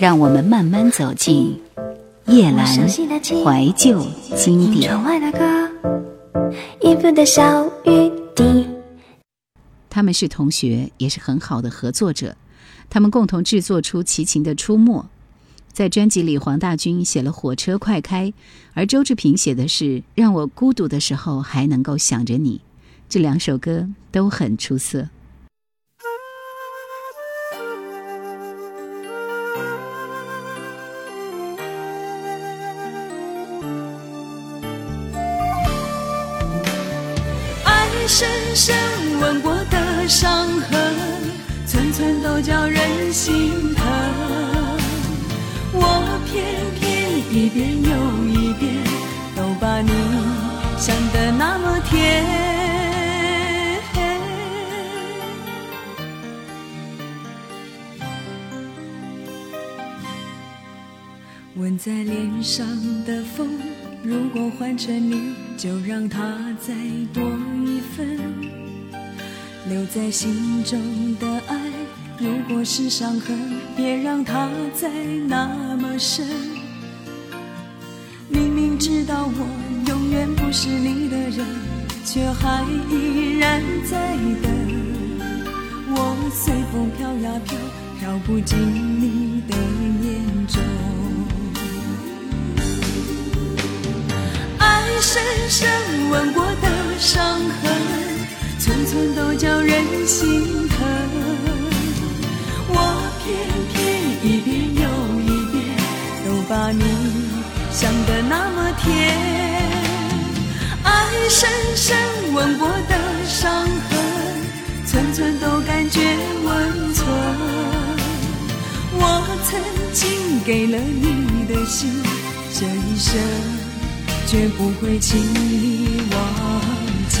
让我们慢慢走进叶阑怀旧经典。他们是同学，也是很好的合作者。他们共同制作出齐秦的《出没》。在专辑里，黄大军写了《火车快开》，而周志平写的是《让我孤独的时候还能够想着你》。这两首歌都很出色。深深吻过的伤痕，寸寸都叫人心疼。我偏偏一遍又一遍都把你想得那么甜，吻在脸上的风，如果换成你，就让它再多一分，留在心中的爱。如果是伤痕，别让它再那么深。明明知道我永远不是你的人，却还依然在等。我随风飘呀飘，飘不进你的眼中。深深吻过的伤痕，寸寸都叫人心疼。我偏偏一遍又一遍，都把你想得那么甜。爱深深吻过的伤痕，寸寸都感觉温存。我曾经给了你的心，这一生绝不会轻易忘记。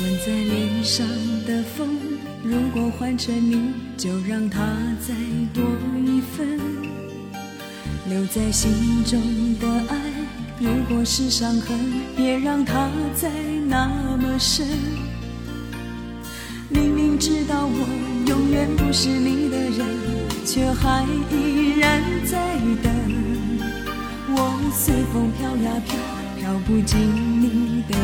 吻在脸上的风如果换成你让它再多一份。留在心中的爱，如果是伤痕，别让它再那么深。明明知道我永远不是你的人，却还依然在等。我随风飘呀飘，飘不进你的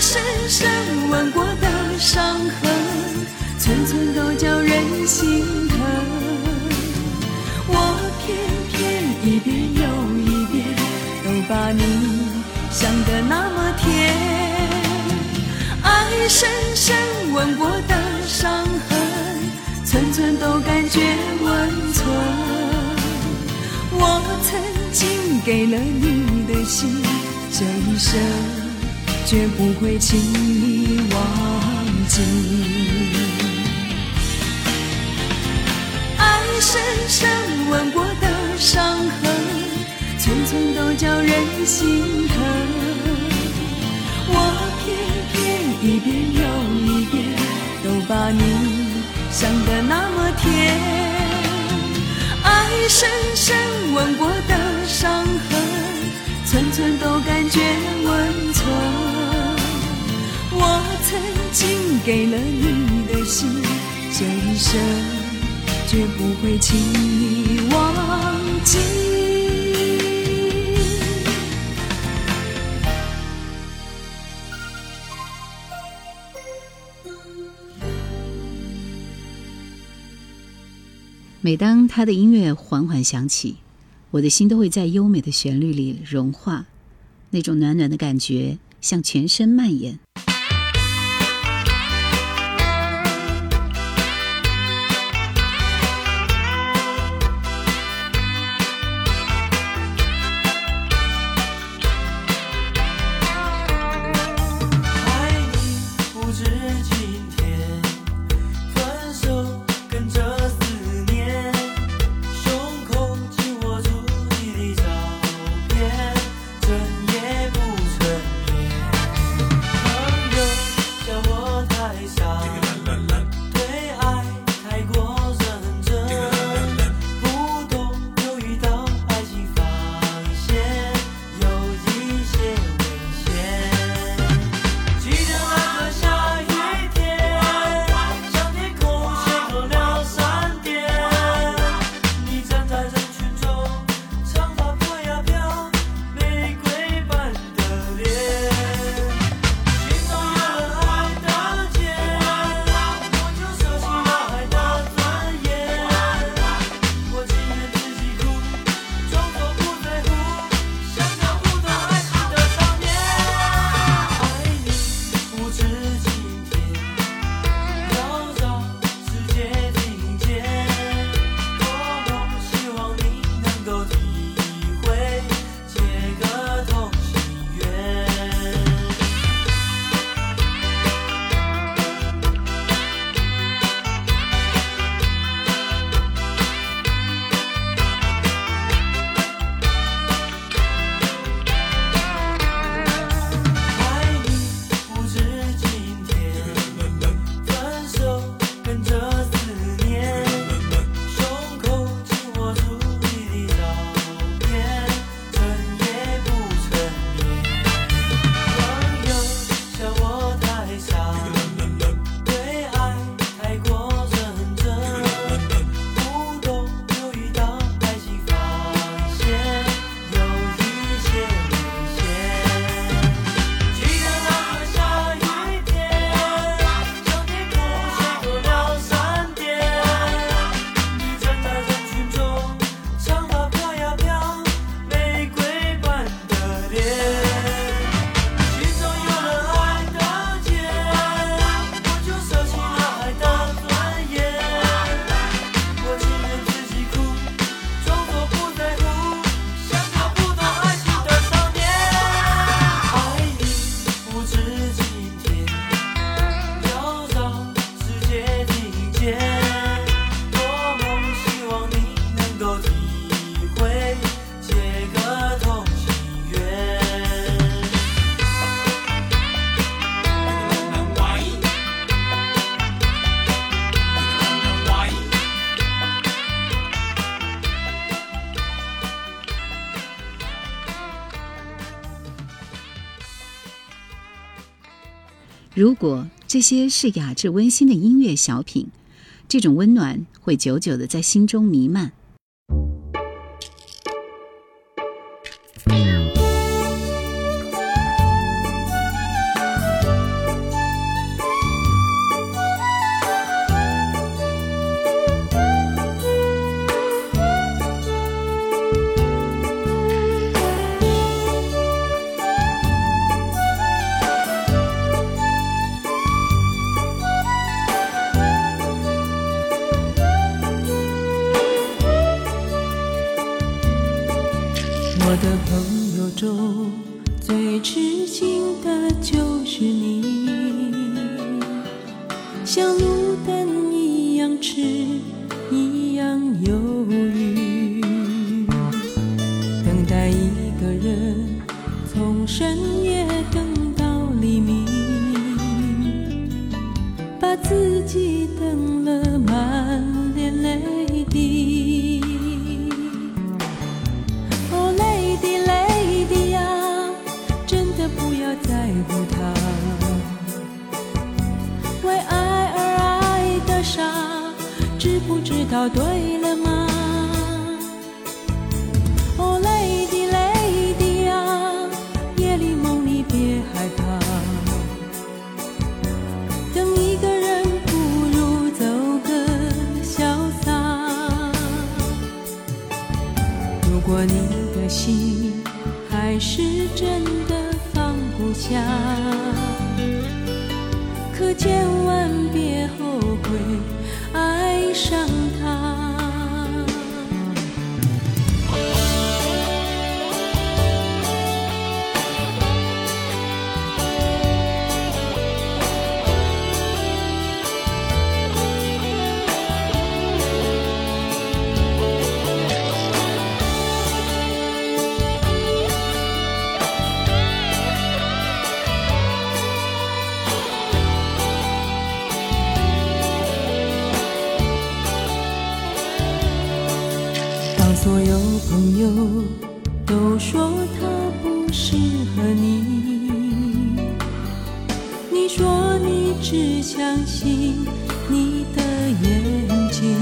深深吻过的伤痕，寸寸都叫人心疼。我偏偏一遍又一遍，都把你想得那么甜。爱深深吻过的伤痕，寸寸都感觉温存。我曾经给了你的心，这一生。绝不会轻易忘记。爱深深吻过的伤痕，寸寸都叫人心疼。我偏偏一遍又一遍，都把你想得那么甜。爱深深吻过的伤痕，寸寸都感觉温存。我曾经给了你的心，这一生绝不会轻易忘记。每当他的音乐缓缓响起，我的心都会在优美的旋律里融化，那种暖暖的感觉向全身蔓延。如果这些是雅致温馨的音乐小品，这种温暖会久久的在心中弥漫。夜等到黎明，把自己等了满脸泪滴。哦，Lady Lady 呀，真的不要在乎他，为爱而爱的傻，知不知道对了吗？如果你的心还是真的放不下，可千万别后悔爱上他。所有朋友都说他不适合你，你说你只相信你的眼睛，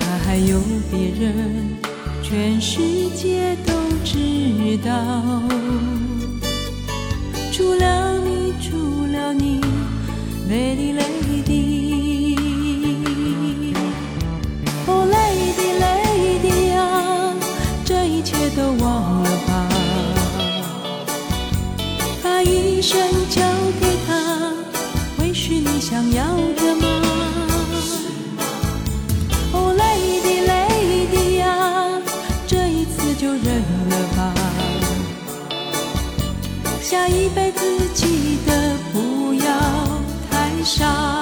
他还有别人，全世界都知道，除了你，除了你，Lady Lady。生交给他，会是你想要的吗？哦，Lady Lady 呀，这一次就认了吧，下一辈子记得不要太傻。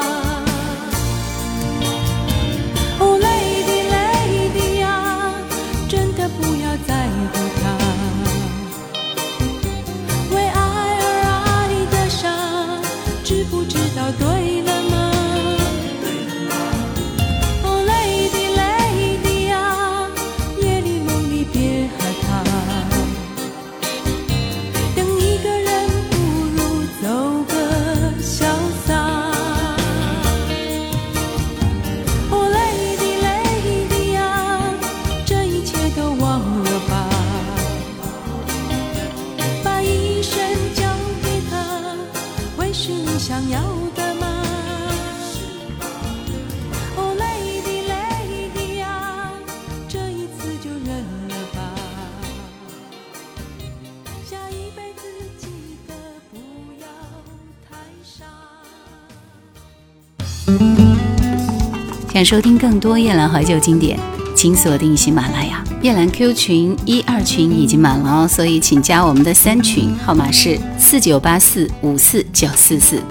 想收听更多夜兰怀旧经典，请锁定喜马拉雅。夜兰 Q 群一二群已经满了哦，所以请加我们的三群，号码是四九八四五四九四四。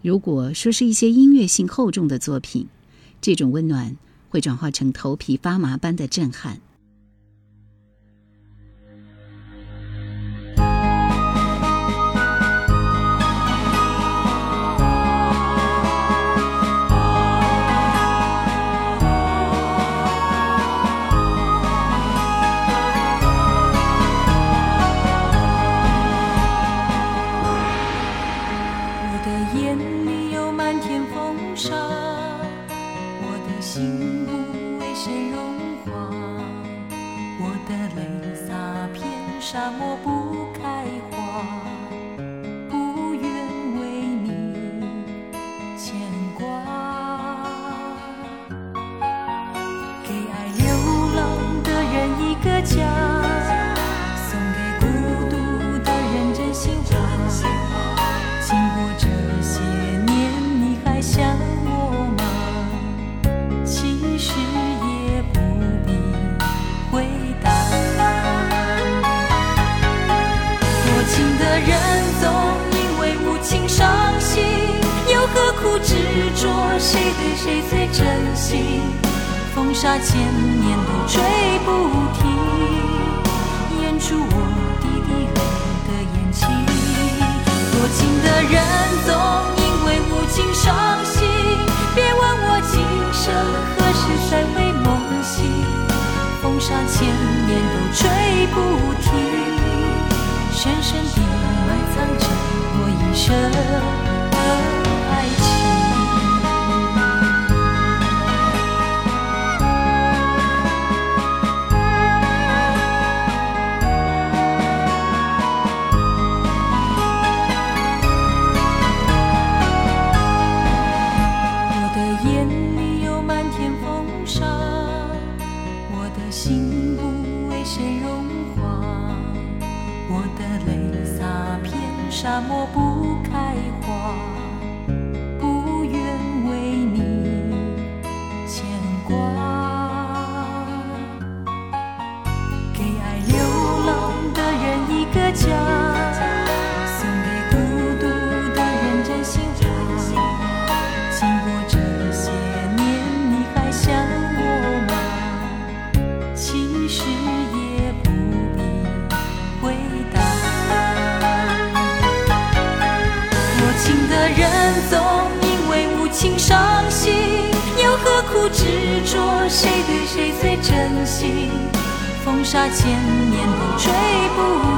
如果说是一些音乐性厚重的作品，这种温暖会转化成头皮发麻般的震撼。天风沙我的心不为谁融化我的泪洒遍沙漠不多情的人总因为无情伤心，又何苦执着谁对谁最真心？风沙千年都吹不停，掩住我滴滴泪的眼睛。多情的人总因为无情伤心，别问我今生何时才会梦醒。风沙千年都吹不，深深地埋藏着我一生。沙千年都追不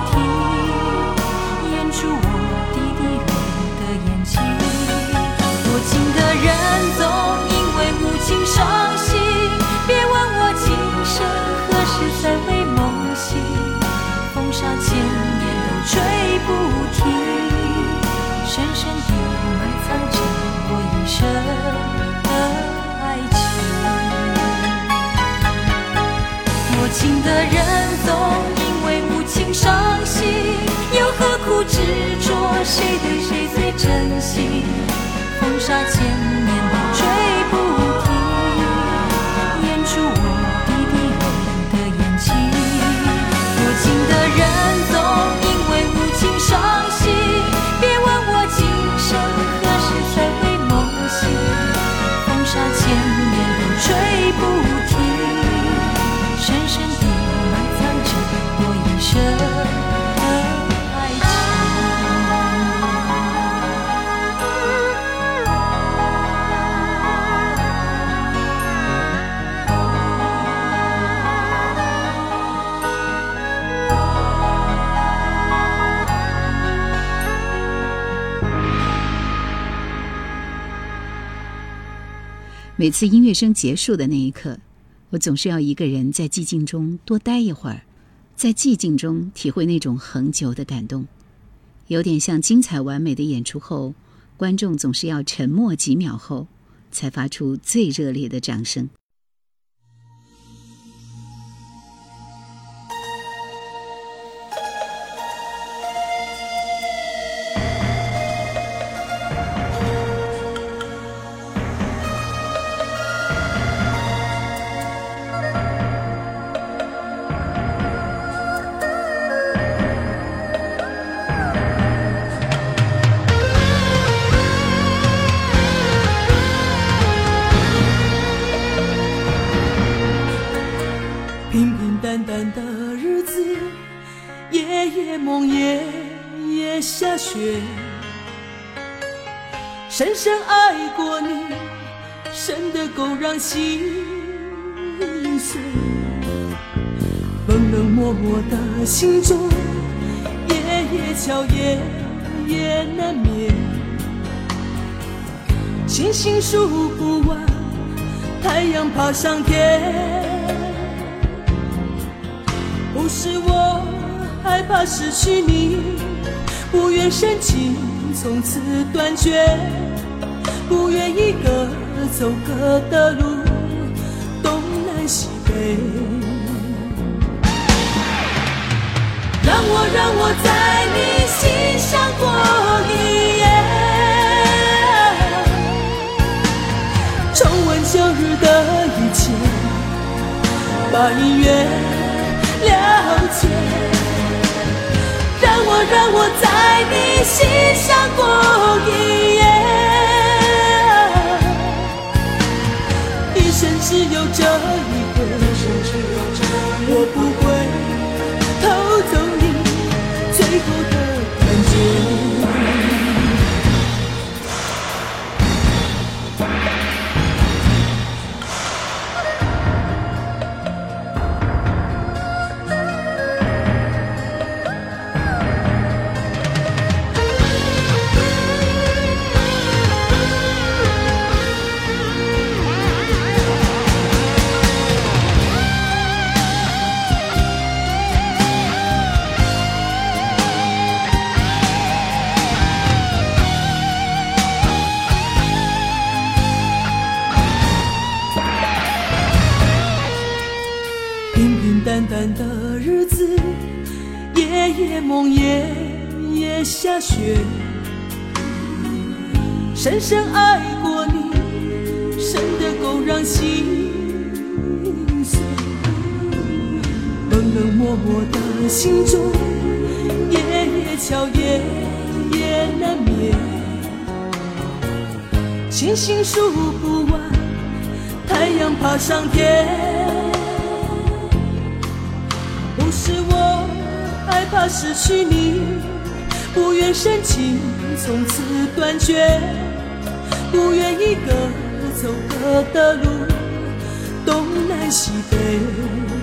情。的人总因为无情伤心，又何苦执着谁对谁每次音乐声结束的那一刻，我总是要一个人在寂静中多待一会儿，在寂静中体会那种恒久的感动，有点像精彩完美的演出后，观众总是要沉默几秒后，才发出最热烈的掌声。过你，深得够让心碎。冷冷漠漠的心中，夜夜悄，夜夜难眠。星星数不完，太阳爬上天。不是我害怕失去你，不愿深情从此断绝，不愿一个走各的路，东南西北。让我让我在你心上过一夜，重温旧日的一切，把音乐了解。让我让我在你心上过一夜，我的心中，夜夜悄，夜夜难眠。星星数不完，太阳爬上天。不是我害怕失去你，不愿深情从此断绝，不愿一个走各的路，东南西北。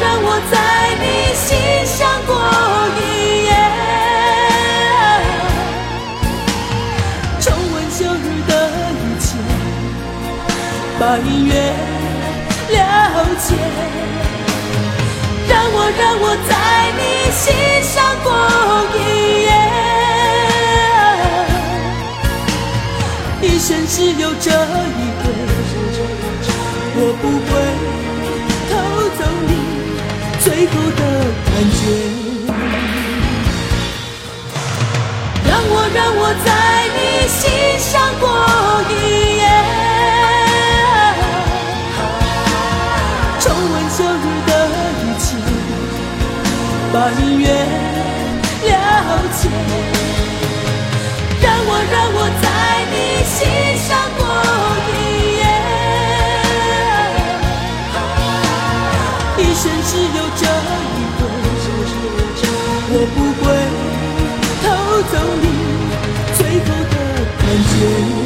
让我在你心上过一夜，重温旧日的一切，把音乐。了解，让我让我在你心上过一夜，一生只有这一回，感觉。让我让我在你心上过一夜。重温旧日的一切，把音乐了解。让我让我在你心上过 see.